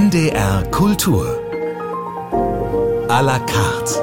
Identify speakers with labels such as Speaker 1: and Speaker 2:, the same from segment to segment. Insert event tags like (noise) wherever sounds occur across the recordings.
Speaker 1: NDR Kultur. A la carte.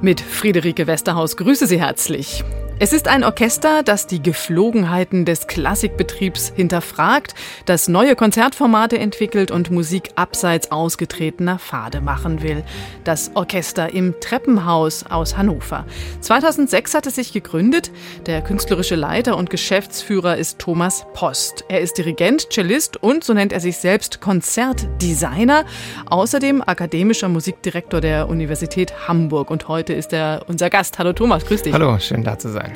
Speaker 2: Mit Friederike Westerhaus grüße Sie herzlich. Es ist ein Orchester, das die Geflogenheiten des Klassikbetriebs hinterfragt, das neue Konzertformate entwickelt und Musik abseits ausgetretener Pfade machen will. Das Orchester im Treppenhaus aus Hannover. 2006 hat es sich gegründet. Der künstlerische Leiter und Geschäftsführer ist Thomas Post. Er ist Dirigent, Cellist und, so nennt er sich selbst, Konzertdesigner. Außerdem akademischer Musikdirektor der Universität Hamburg. Und heute ist er unser Gast. Hallo Thomas, grüß dich.
Speaker 3: Hallo, schön da zu sein.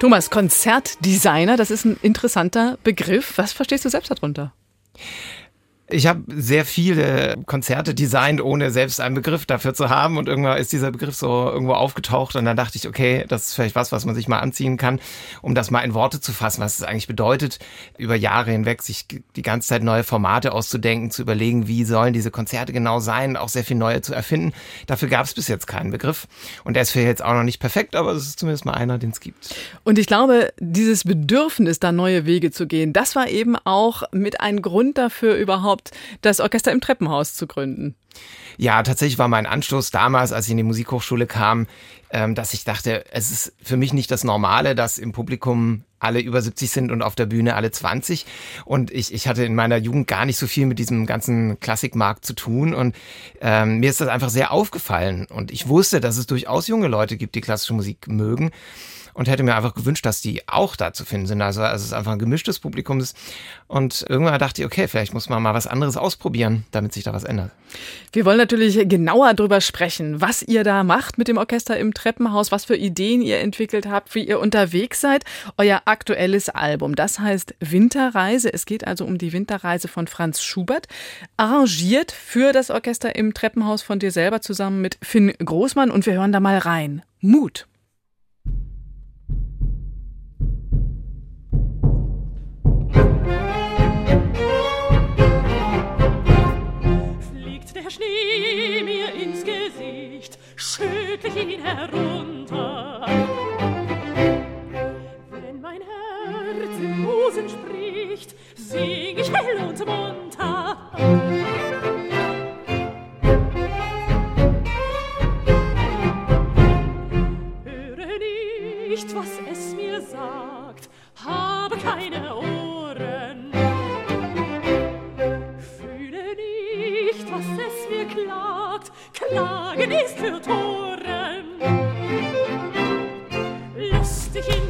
Speaker 2: Thomas, Konzertdesigner, das ist ein interessanter Begriff. Was verstehst du selbst darunter?
Speaker 3: Ich habe sehr viele Konzerte designt, ohne selbst einen Begriff dafür zu haben. Und irgendwann ist dieser Begriff so irgendwo aufgetaucht. Und dann dachte ich, okay, das ist vielleicht was, was man sich mal anziehen kann, um das mal in Worte zu fassen, was es eigentlich bedeutet, über Jahre hinweg sich die ganze Zeit neue Formate auszudenken, zu überlegen, wie sollen diese Konzerte genau sein, auch sehr viel neue zu erfinden. Dafür gab es bis jetzt keinen Begriff. Und der ist vielleicht jetzt auch noch nicht perfekt, aber es ist zumindest mal einer, den es gibt.
Speaker 2: Und ich glaube, dieses Bedürfnis, da neue Wege zu gehen, das war eben auch mit ein Grund dafür überhaupt, überhaupt, das Orchester im Treppenhaus zu gründen?
Speaker 3: Ja, tatsächlich war mein Anstoß damals, als ich in die Musikhochschule kam, ähm, dass ich dachte, es ist für mich nicht das Normale, dass im Publikum alle über 70 sind und auf der Bühne alle 20. Und ich, ich hatte in meiner Jugend gar nicht so viel mit diesem ganzen Klassikmarkt zu tun. Und ähm, mir ist das einfach sehr aufgefallen. Und ich wusste, dass es durchaus junge Leute gibt, die klassische Musik mögen und hätte mir einfach gewünscht, dass die auch da zu finden sind. Also, also es ist einfach ein gemischtes Publikum. Und irgendwann dachte ich, okay, vielleicht muss man mal was anderes ausprobieren, damit sich da was ändert.
Speaker 2: Wir wollen natürlich genauer darüber sprechen, was ihr da macht mit dem Orchester im Treppenhaus, was für Ideen ihr entwickelt habt, wie ihr unterwegs seid. Euer aktuelles Album, das heißt Winterreise. Es geht also um die Winterreise von Franz Schubert, arrangiert für das Orchester im Treppenhaus von dir selber zusammen mit Finn Großmann. Und wir hören da mal rein. Mut.
Speaker 4: Schnee mir ins Gesicht, schüttel ihn herunter. Herz im Busen spricht, sing ich hell und munter. Höre nicht, was es mir sagt, habe keine Ohren. was es mir klagt, Klagen ist für Toren. Lustig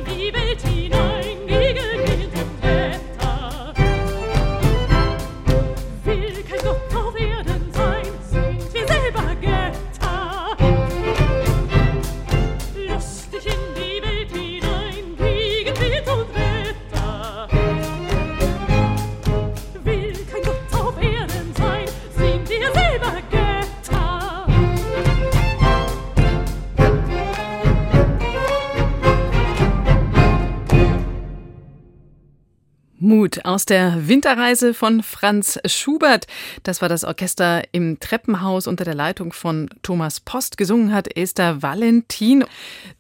Speaker 2: Mut aus der Winterreise von Franz Schubert. Das war das Orchester im Treppenhaus unter der Leitung von Thomas Post. Gesungen hat Esther Valentin.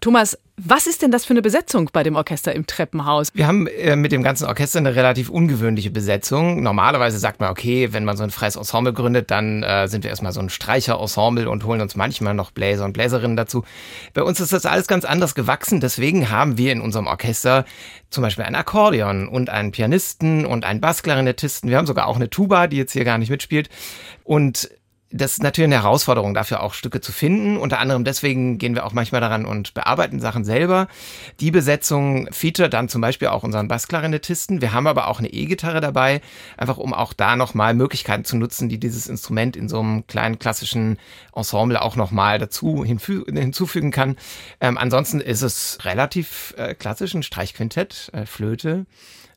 Speaker 2: Thomas, was ist denn das für eine Besetzung bei dem Orchester im Treppenhaus?
Speaker 3: Wir haben äh, mit dem ganzen Orchester eine relativ ungewöhnliche Besetzung. Normalerweise sagt man, okay, wenn man so ein freies Ensemble gründet, dann äh, sind wir erstmal so ein Streicherensemble und holen uns manchmal noch Bläser und Bläserinnen dazu. Bei uns ist das alles ganz anders gewachsen. Deswegen haben wir in unserem Orchester zum Beispiel ein Akkordeon und einen Pianisten und einen Bassklarinettisten. Wir haben sogar auch eine Tuba, die jetzt hier gar nicht mitspielt. Und das ist natürlich eine Herausforderung, dafür auch Stücke zu finden. Unter anderem deswegen gehen wir auch manchmal daran und bearbeiten Sachen selber. Die Besetzung featuret dann zum Beispiel auch unseren Bassklarinettisten. Wir haben aber auch eine E-Gitarre dabei, einfach um auch da nochmal Möglichkeiten zu nutzen, die dieses Instrument in so einem kleinen klassischen Ensemble auch nochmal dazu hinzufügen kann. Ähm, ansonsten ist es relativ äh, klassisch, ein Streichquintett, äh, Flöte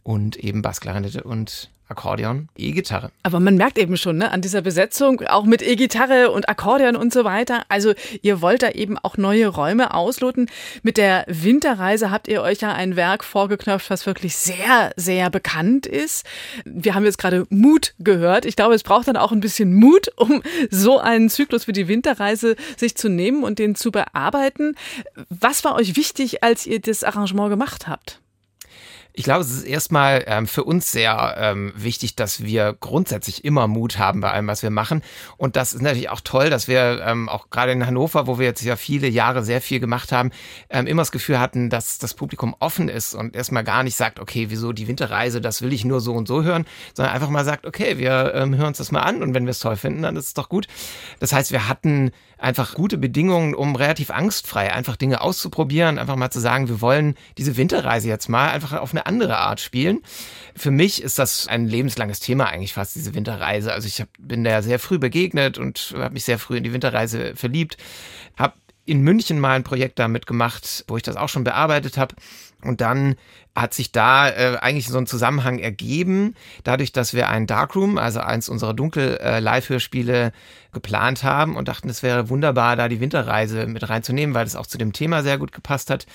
Speaker 3: und eben Bassklarinette und Akkordeon, E-Gitarre.
Speaker 2: Aber man merkt eben schon ne, an dieser Besetzung, auch mit E-Gitarre und Akkordeon und so weiter. Also ihr wollt da eben auch neue Räume ausloten. Mit der Winterreise habt ihr euch ja ein Werk vorgeknöpft, was wirklich sehr, sehr bekannt ist. Wir haben jetzt gerade Mut gehört. Ich glaube, es braucht dann auch ein bisschen Mut, um so einen Zyklus wie die Winterreise sich zu nehmen und den zu bearbeiten. Was war euch wichtig, als ihr das Arrangement gemacht habt?
Speaker 3: Ich glaube, es ist erstmal ähm, für uns sehr ähm, wichtig, dass wir grundsätzlich immer Mut haben bei allem, was wir machen. Und das ist natürlich auch toll, dass wir ähm, auch gerade in Hannover, wo wir jetzt ja viele Jahre sehr viel gemacht haben, ähm, immer das Gefühl hatten, dass das Publikum offen ist und erstmal gar nicht sagt, okay, wieso die Winterreise, das will ich nur so und so hören, sondern einfach mal sagt, okay, wir ähm, hören uns das mal an und wenn wir es toll finden, dann ist es doch gut. Das heißt, wir hatten einfach gute Bedingungen, um relativ angstfrei einfach Dinge auszuprobieren, einfach mal zu sagen, wir wollen diese Winterreise jetzt mal einfach auf eine andere Art spielen. Für mich ist das ein lebenslanges Thema eigentlich fast, diese Winterreise. Also ich hab, bin da sehr früh begegnet und habe mich sehr früh in die Winterreise verliebt. Habe in München mal ein Projekt damit gemacht, wo ich das auch schon bearbeitet habe. Und dann hat sich da äh, eigentlich so ein Zusammenhang ergeben, dadurch, dass wir ein Darkroom, also eins unserer Dunkel-Live-Hörspiele geplant haben und dachten, es wäre wunderbar, da die Winterreise mit reinzunehmen, weil es auch zu dem Thema sehr gut gepasst hat.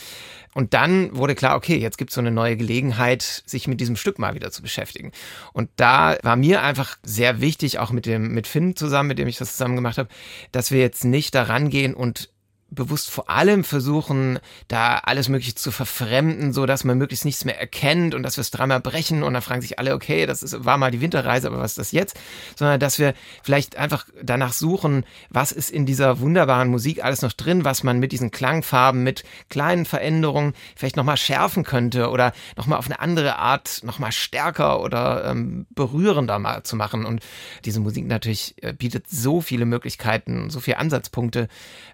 Speaker 3: Und dann wurde klar, okay, jetzt gibt es so eine neue Gelegenheit, sich mit diesem Stück mal wieder zu beschäftigen. Und da war mir einfach sehr wichtig, auch mit dem mit Finn zusammen, mit dem ich das zusammen gemacht habe, dass wir jetzt nicht da rangehen und bewusst vor allem versuchen, da alles Mögliche zu verfremden, so dass man möglichst nichts mehr erkennt und dass wir es dreimal brechen und dann fragen sich alle, okay, das ist, war mal die Winterreise, aber was ist das jetzt? Sondern dass wir vielleicht einfach danach suchen, was ist in dieser wunderbaren Musik alles noch drin, was man mit diesen Klangfarben, mit kleinen Veränderungen vielleicht nochmal schärfen könnte oder nochmal auf eine andere Art nochmal stärker oder ähm, berührender mal zu machen. Und diese Musik natürlich äh, bietet so viele Möglichkeiten, so viele Ansatzpunkte,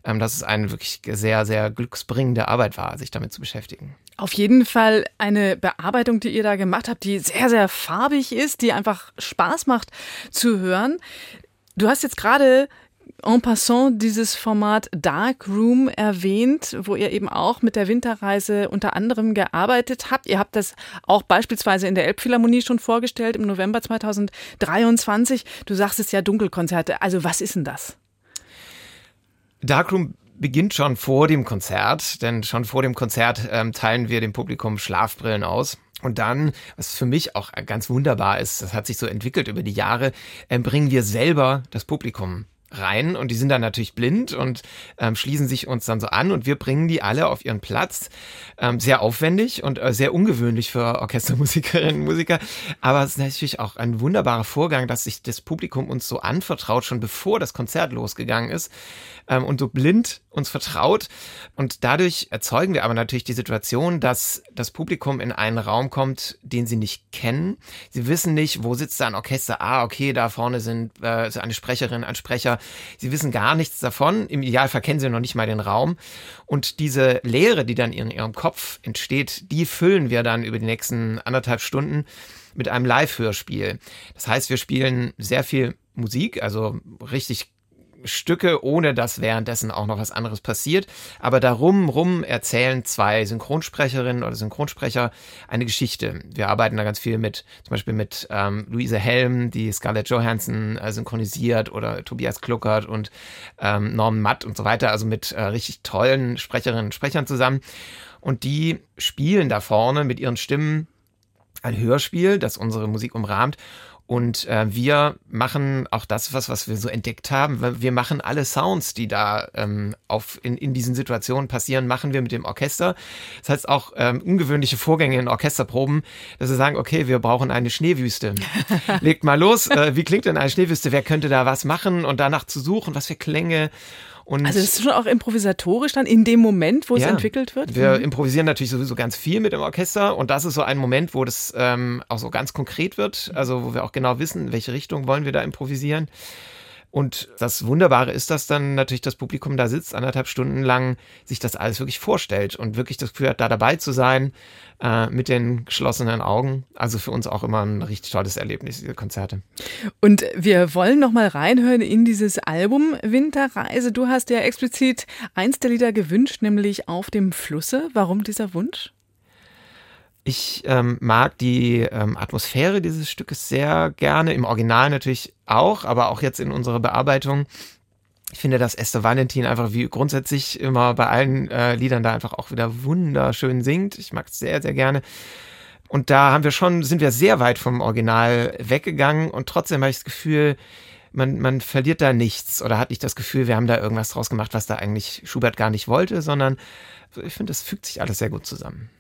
Speaker 3: ähm, dass es ein wirklich sehr, sehr glücksbringende Arbeit war, sich damit zu beschäftigen.
Speaker 2: Auf jeden Fall eine Bearbeitung, die ihr da gemacht habt, die sehr, sehr farbig ist, die einfach Spaß macht zu hören. Du hast jetzt gerade en passant dieses Format Dark Room erwähnt, wo ihr eben auch mit der Winterreise unter anderem gearbeitet habt. Ihr habt das auch beispielsweise in der Elbphilharmonie schon vorgestellt im November 2023. Du sagst es ja Dunkelkonzerte. Also was ist denn das?
Speaker 3: Darkroom beginnt schon vor dem Konzert, denn schon vor dem Konzert ähm, teilen wir dem Publikum Schlafbrillen aus. Und dann, was für mich auch ganz wunderbar ist, das hat sich so entwickelt über die Jahre, äh, bringen wir selber das Publikum rein und die sind dann natürlich blind und ähm, schließen sich uns dann so an und wir bringen die alle auf ihren Platz. Ähm, sehr aufwendig und äh, sehr ungewöhnlich für Orchestermusikerinnen und Musiker, aber es ist natürlich auch ein wunderbarer Vorgang, dass sich das Publikum uns so anvertraut, schon bevor das Konzert losgegangen ist ähm, und so blind uns vertraut und dadurch erzeugen wir aber natürlich die Situation, dass das Publikum in einen Raum kommt, den sie nicht kennen. Sie wissen nicht, wo sitzt da ein Orchester. Ah, okay, da vorne sind äh, eine Sprecherin, ein Sprecher Sie wissen gar nichts davon. Im Idealfall kennen sie noch nicht mal den Raum. Und diese Leere, die dann in ihrem Kopf entsteht, die füllen wir dann über die nächsten anderthalb Stunden mit einem Live-Hörspiel. Das heißt, wir spielen sehr viel Musik, also richtig Stücke, ohne dass währenddessen auch noch was anderes passiert. Aber darum rum erzählen zwei Synchronsprecherinnen oder Synchronsprecher eine Geschichte. Wir arbeiten da ganz viel mit, zum Beispiel mit ähm, Luise Helm, die Scarlett Johansson äh, synchronisiert oder Tobias Kluckert und ähm, Norman Matt und so weiter. Also mit äh, richtig tollen Sprecherinnen und Sprechern zusammen. Und die spielen da vorne mit ihren Stimmen ein Hörspiel, das unsere Musik umrahmt. Und äh, wir machen auch das, was, was wir so entdeckt haben. Wir machen alle Sounds, die da ähm, auf, in, in diesen Situationen passieren, machen wir mit dem Orchester. Das heißt auch ähm, ungewöhnliche Vorgänge in Orchesterproben, dass wir sagen, okay, wir brauchen eine Schneewüste. (laughs) Legt mal los, äh, wie klingt denn eine Schneewüste? Wer könnte da was machen und danach zu suchen, was für Klänge
Speaker 2: und also das ist schon auch improvisatorisch dann in dem Moment, wo ja, es entwickelt wird?
Speaker 3: Wir mhm. improvisieren natürlich sowieso ganz viel mit dem Orchester und das ist so ein Moment, wo das ähm, auch so ganz konkret wird, also wo wir auch genau wissen, in welche Richtung wollen wir da improvisieren. Und das Wunderbare ist, dass dann natürlich das Publikum da sitzt, anderthalb Stunden lang sich das alles wirklich vorstellt und wirklich das Gefühl hat, da dabei zu sein, äh, mit den geschlossenen Augen. Also für uns auch immer ein richtig tolles Erlebnis, diese Konzerte.
Speaker 2: Und wir wollen nochmal reinhören in dieses Album Winterreise. Du hast ja explizit eins der Lieder gewünscht, nämlich Auf dem Flusse. Warum dieser Wunsch?
Speaker 3: Ich ähm, mag die ähm, Atmosphäre dieses Stückes sehr gerne, im Original natürlich auch, aber auch jetzt in unserer Bearbeitung. Ich finde, dass Esther Valentin einfach wie grundsätzlich immer bei allen äh, Liedern da einfach auch wieder wunderschön singt. Ich mag es sehr, sehr gerne. Und da haben wir schon, sind wir sehr weit vom Original weggegangen und trotzdem habe ich das Gefühl, man, man verliert da nichts oder hat nicht das Gefühl, wir haben da irgendwas draus gemacht, was da eigentlich Schubert gar nicht wollte, sondern ich finde, das fügt sich alles sehr gut zusammen.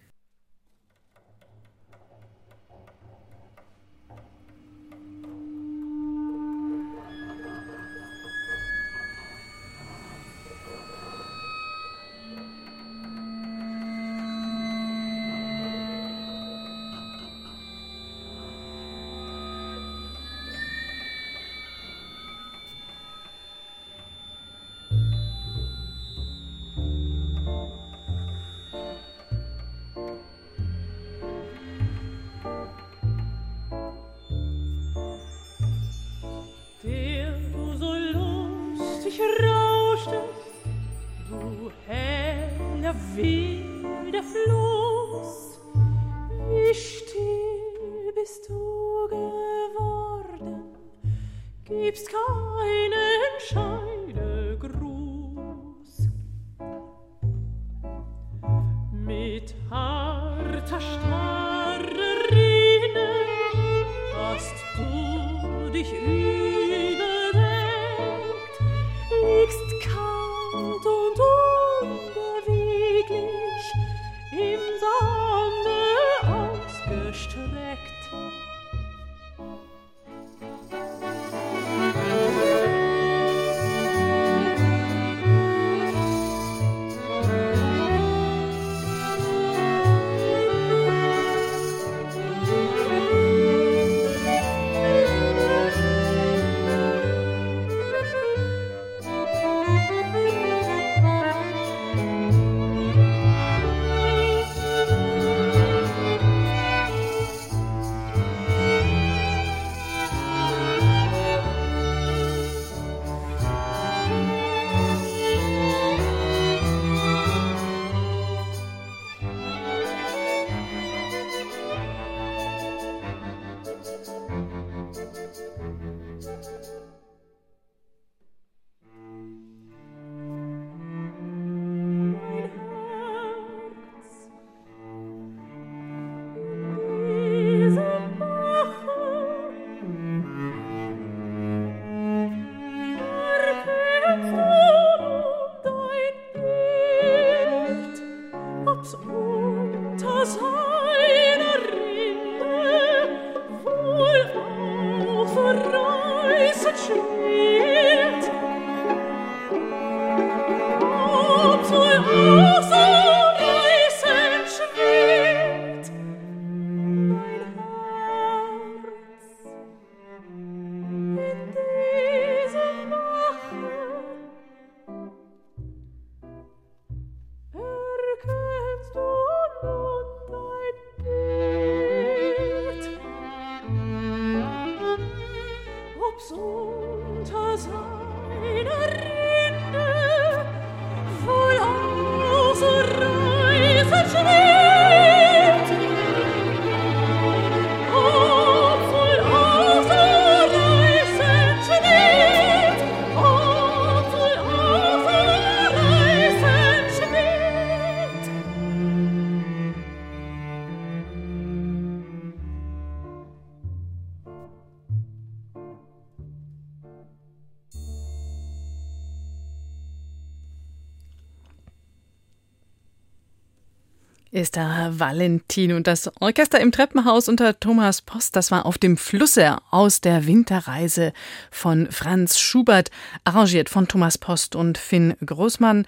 Speaker 2: Ist da Valentin und das Orchester im Treppenhaus unter Thomas Post, das war auf dem Flusse aus der Winterreise von Franz Schubert, arrangiert von Thomas Post und Finn Großmann.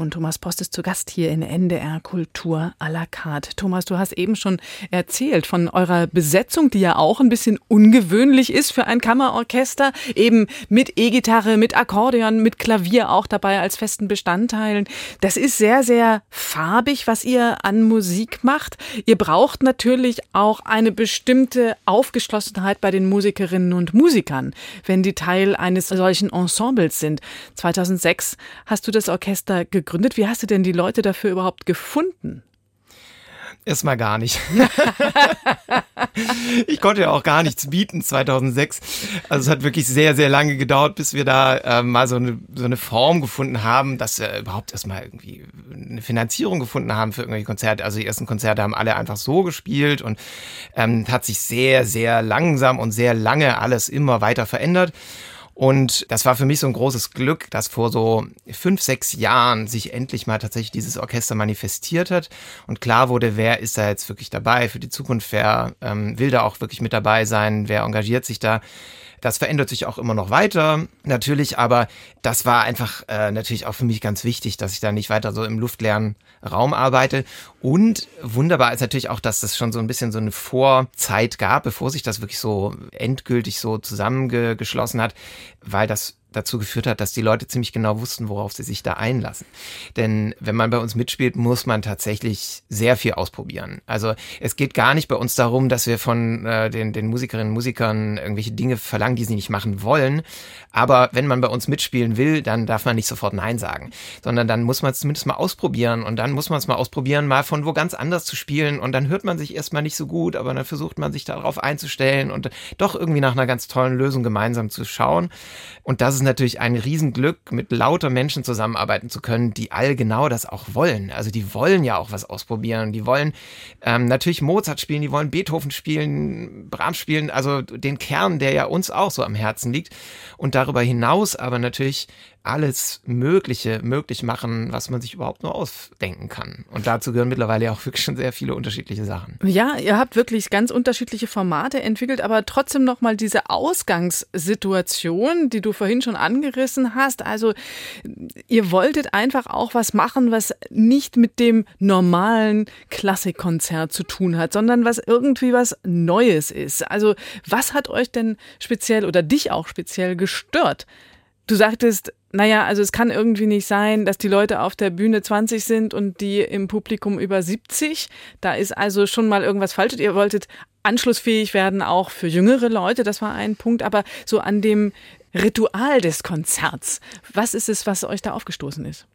Speaker 2: Und Thomas Post ist zu Gast hier in NDR Kultur à la carte. Thomas, du hast eben schon erzählt von eurer Besetzung, die ja auch ein bisschen ungewöhnlich ist für ein Kammerorchester. Eben mit E-Gitarre, mit Akkordeon, mit Klavier auch dabei als festen Bestandteilen. Das ist sehr, sehr farbig, was ihr an Musik macht. Ihr braucht natürlich auch eine bestimmte Aufgeschlossenheit bei den Musikerinnen und Musikern, wenn die Teil eines solchen Ensembles sind. 2006 hast du das Orchester gegründet. Wie hast du denn die Leute dafür überhaupt gefunden?
Speaker 3: Erstmal gar nicht. (laughs) ich konnte ja auch gar nichts bieten 2006. Also es hat wirklich sehr, sehr lange gedauert, bis wir da äh, mal so eine, so eine Form gefunden haben, dass wir überhaupt erstmal irgendwie eine Finanzierung gefunden haben für irgendwelche Konzerte. Also die ersten Konzerte haben alle einfach so gespielt und ähm, hat sich sehr, sehr langsam und sehr lange alles immer weiter verändert. Und das war für mich so ein großes Glück, dass vor so fünf, sechs Jahren sich endlich mal tatsächlich dieses Orchester manifestiert hat. Und klar wurde, wer ist da jetzt wirklich dabei für die Zukunft, wer ähm, will da auch wirklich mit dabei sein, wer engagiert sich da. Das verändert sich auch immer noch weiter, natürlich, aber das war einfach äh, natürlich auch für mich ganz wichtig, dass ich da nicht weiter so im luftleeren Raum arbeite. Und wunderbar ist natürlich auch, dass es schon so ein bisschen so eine Vorzeit gab, bevor sich das wirklich so endgültig so zusammengeschlossen hat, weil das dazu geführt hat, dass die Leute ziemlich genau wussten, worauf sie sich da einlassen. Denn wenn man bei uns mitspielt, muss man tatsächlich sehr viel ausprobieren. Also es geht gar nicht bei uns darum, dass wir von äh, den, den Musikerinnen und Musikern irgendwelche Dinge verlangen, die sie nicht machen wollen. Aber wenn man bei uns mitspielen will, dann darf man nicht sofort Nein sagen, sondern dann muss man es zumindest mal ausprobieren und dann muss man es mal ausprobieren, mal von wo ganz anders zu spielen und dann hört man sich erstmal nicht so gut, aber dann versucht man sich darauf einzustellen und doch irgendwie nach einer ganz tollen Lösung gemeinsam zu schauen. Und das ist natürlich ein Riesenglück, mit lauter Menschen zusammenarbeiten zu können, die all genau das auch wollen. Also die wollen ja auch was ausprobieren. Die wollen ähm, natürlich Mozart spielen, die wollen Beethoven spielen, Brahms spielen, also den Kern, der ja uns auch so am Herzen liegt. Und darüber hinaus aber natürlich alles Mögliche möglich machen, was man sich überhaupt nur ausdenken kann. Und dazu gehören mittlerweile auch wirklich schon sehr viele unterschiedliche Sachen.
Speaker 2: Ja, ihr habt wirklich ganz unterschiedliche Formate entwickelt, aber trotzdem nochmal diese Ausgangssituation, die du vorhin schon angerissen hast. Also ihr wolltet einfach auch was machen, was nicht mit dem normalen Klassikkonzert zu tun hat, sondern was irgendwie was Neues ist. Also was hat euch denn speziell oder dich auch speziell gestört? Du sagtest, naja, also es kann irgendwie nicht sein, dass die Leute auf der Bühne 20 sind und die im Publikum über 70. Da ist also schon mal irgendwas falsch. Ihr wolltet anschlussfähig werden, auch für jüngere Leute. Das war ein Punkt. Aber so an dem Ritual des Konzerts, was ist es, was euch da aufgestoßen ist?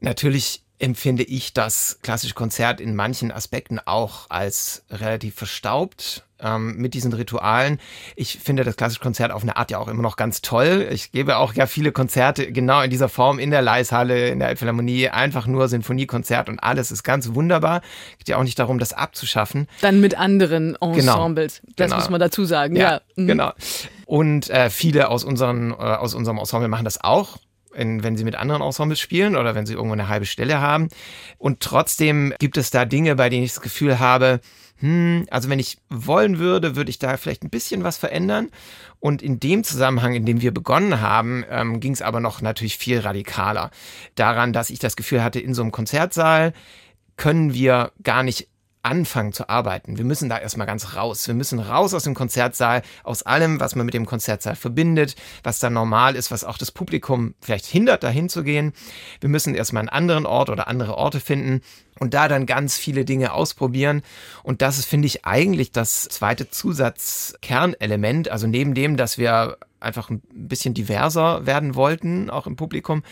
Speaker 3: Natürlich empfinde ich das klassische Konzert in manchen Aspekten auch als relativ verstaubt ähm, mit diesen Ritualen. Ich finde das klassische Konzert auf eine Art ja auch immer noch ganz toll. Ich gebe auch ja viele Konzerte genau in dieser Form in der Leishalle, in der Elbphilharmonie, einfach nur Sinfoniekonzert und alles ist ganz wunderbar. Geht ja auch nicht darum, das abzuschaffen.
Speaker 2: Dann mit anderen genau. Ensembles. Genau. Das genau. muss man dazu sagen. Ja, ja.
Speaker 3: Mhm. genau. Und äh, viele aus, unseren, äh, aus unserem Ensemble machen das auch in, wenn sie mit anderen Ensembles spielen oder wenn sie irgendwo eine halbe Stelle haben. Und trotzdem gibt es da Dinge, bei denen ich das Gefühl habe, hm, also wenn ich wollen würde, würde ich da vielleicht ein bisschen was verändern. Und in dem Zusammenhang, in dem wir begonnen haben, ähm, ging es aber noch natürlich viel radikaler. Daran, dass ich das Gefühl hatte, in so einem Konzertsaal können wir gar nicht anfangen zu arbeiten. Wir müssen da erstmal ganz raus. Wir müssen raus aus dem Konzertsaal, aus allem, was man mit dem Konzertsaal verbindet, was da normal ist, was auch das Publikum vielleicht hindert, dahin zu gehen. Wir müssen erstmal einen anderen Ort oder andere Orte finden und da dann ganz viele Dinge ausprobieren. Und das ist, finde ich, eigentlich das zweite Zusatzkernelement. Also neben dem, dass wir einfach ein bisschen diverser werden wollten, auch im Publikum,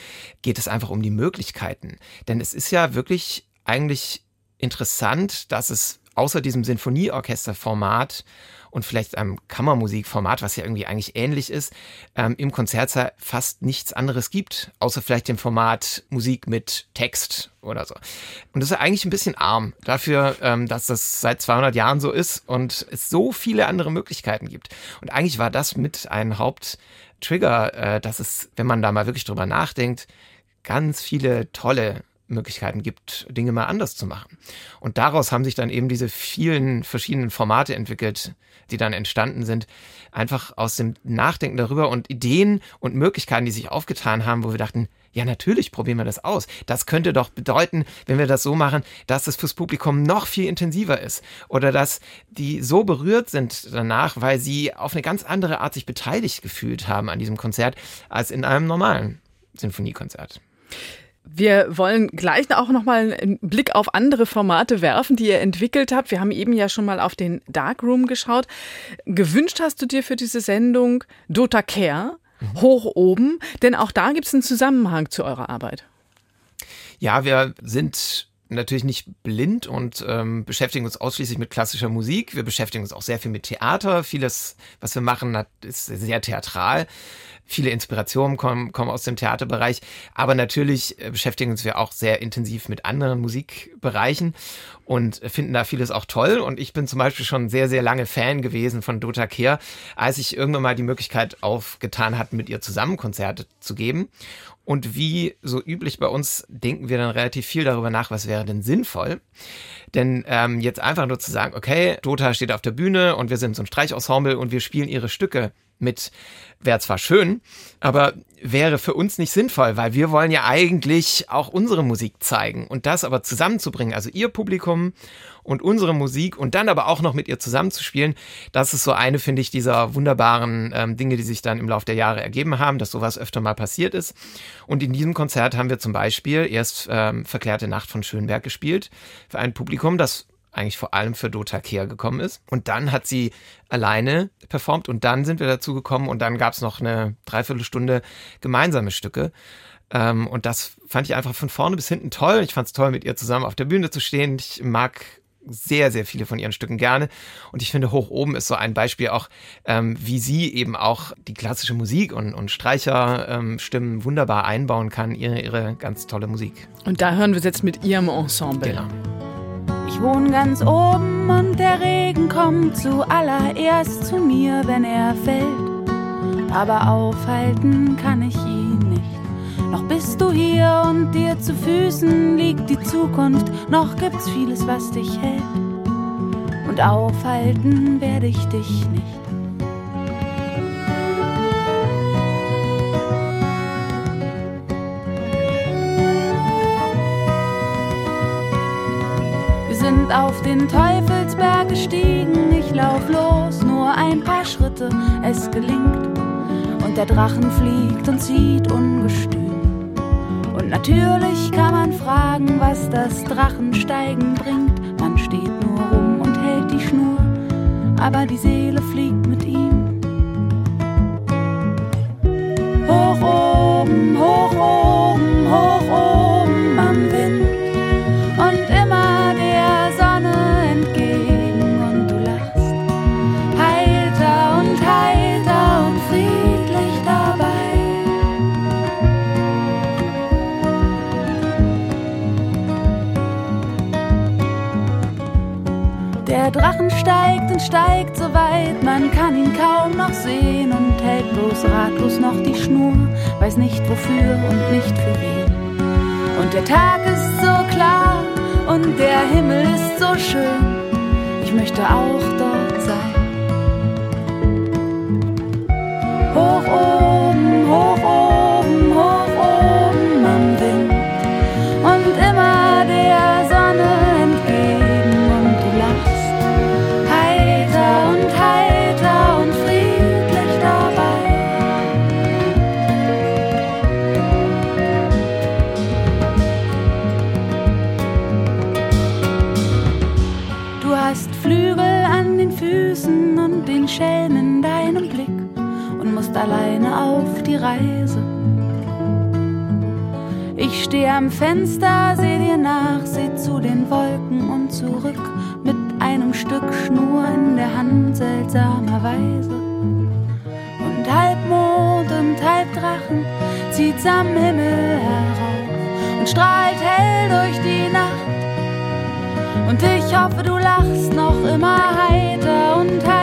Speaker 3: geht es einfach um die Möglichkeiten. Denn es ist ja wirklich eigentlich interessant, dass es außer diesem Sinfonieorchesterformat und vielleicht einem Kammermusikformat, was ja irgendwie eigentlich ähnlich ist, ähm, im Konzertsaal fast nichts anderes gibt, außer vielleicht dem Format Musik mit Text oder so. Und das ist eigentlich ein bisschen arm dafür, ähm, dass das seit 200 Jahren so ist und es so viele andere Möglichkeiten gibt. Und eigentlich war das mit ein Haupttrigger, äh, dass es, wenn man da mal wirklich drüber nachdenkt, ganz viele tolle Möglichkeiten gibt, Dinge mal anders zu machen. Und daraus haben sich dann eben diese vielen verschiedenen Formate entwickelt, die dann entstanden sind, einfach aus dem Nachdenken darüber und Ideen und Möglichkeiten, die sich aufgetan haben, wo wir dachten, ja, natürlich probieren wir das aus. Das könnte doch bedeuten, wenn wir das so machen, dass es fürs Publikum noch viel intensiver ist. Oder dass die so berührt sind danach, weil sie auf eine ganz andere Art sich beteiligt gefühlt haben an diesem Konzert, als in einem normalen Sinfoniekonzert.
Speaker 2: Wir wollen gleich auch nochmal einen Blick auf andere Formate werfen, die ihr entwickelt habt. Wir haben eben ja schon mal auf den Darkroom geschaut. Gewünscht hast du dir für diese Sendung Dota Care mhm. hoch oben, denn auch da gibt es einen Zusammenhang zu eurer Arbeit.
Speaker 3: Ja, wir sind natürlich nicht blind und ähm, beschäftigen uns ausschließlich mit klassischer Musik. Wir beschäftigen uns auch sehr viel mit Theater. Vieles, was wir machen, hat, ist sehr theatral. Viele Inspirationen kommen, kommen aus dem Theaterbereich, aber natürlich äh, beschäftigen uns wir auch sehr intensiv mit anderen Musikbereichen und finden da vieles auch toll. Und ich bin zum Beispiel schon sehr, sehr lange Fan gewesen von Dota Kehr, als ich irgendwann mal die Möglichkeit aufgetan hat, mit ihr zusammen Konzerte zu geben. Und wie so üblich bei uns denken wir dann relativ viel darüber nach, was wäre denn sinnvoll. Denn ähm, jetzt einfach nur zu sagen, okay, Dota steht auf der Bühne und wir sind so ein Streichensemble und wir spielen ihre Stücke mit wäre zwar schön, aber wäre für uns nicht sinnvoll, weil wir wollen ja eigentlich auch unsere Musik zeigen und das aber zusammenzubringen, also ihr Publikum und unsere Musik und dann aber auch noch mit ihr zusammenzuspielen, das ist so eine, finde ich, dieser wunderbaren ähm, Dinge, die sich dann im Laufe der Jahre ergeben haben, dass sowas öfter mal passiert ist. Und in diesem Konzert haben wir zum Beispiel erst ähm, Verklärte Nacht von Schönberg gespielt für ein Publikum, das eigentlich vor allem für Dota Kehr gekommen ist. Und dann hat sie alleine performt und dann sind wir dazu gekommen und dann gab es noch eine Dreiviertelstunde gemeinsame Stücke. Ähm, und das fand ich einfach von vorne bis hinten toll. Ich fand es toll, mit ihr zusammen auf der Bühne zu stehen. Ich mag sehr, sehr viele von ihren Stücken gerne. Und ich finde, hoch oben ist so ein Beispiel auch, ähm, wie sie eben auch die klassische Musik und, und Streicherstimmen ähm, wunderbar einbauen kann, ihre, ihre ganz tolle Musik.
Speaker 2: Und da hören wir es jetzt mit ihrem Ensemble.
Speaker 3: Genau.
Speaker 5: Ich wohne ganz oben und der Regen kommt zuallererst zu mir, wenn er fällt. Aber aufhalten kann ich ihn nicht. Noch bist du hier und dir zu Füßen liegt die Zukunft. Noch gibt's vieles, was dich hält. Und aufhalten werde ich dich nicht. Sind auf den Teufelsberg gestiegen. Ich lauf los, nur ein paar Schritte, es gelingt. Und der Drachen fliegt und zieht ungestüm. Und natürlich kann man fragen, was das Drachensteigen bringt. Man steht nur rum und hält die Schnur, aber die Seele fliegt mit ihm. Hoch oben, hoch oben, steigt und steigt so weit, man kann ihn kaum noch sehen und hält bloß ratlos noch die Schnur, weiß nicht wofür und nicht für wen. Und der Tag ist so klar und der Himmel ist so schön, ich möchte auch dort sein. Hoch oben, am Fenster, seh dir nach, seh zu den Wolken und zurück mit einem Stück Schnur in der Hand seltsamerweise. Und halb Mond und halb Drachen zieht's am Himmel herauf und strahlt hell durch die Nacht. Und ich hoffe, du lachst noch immer heiter und heiter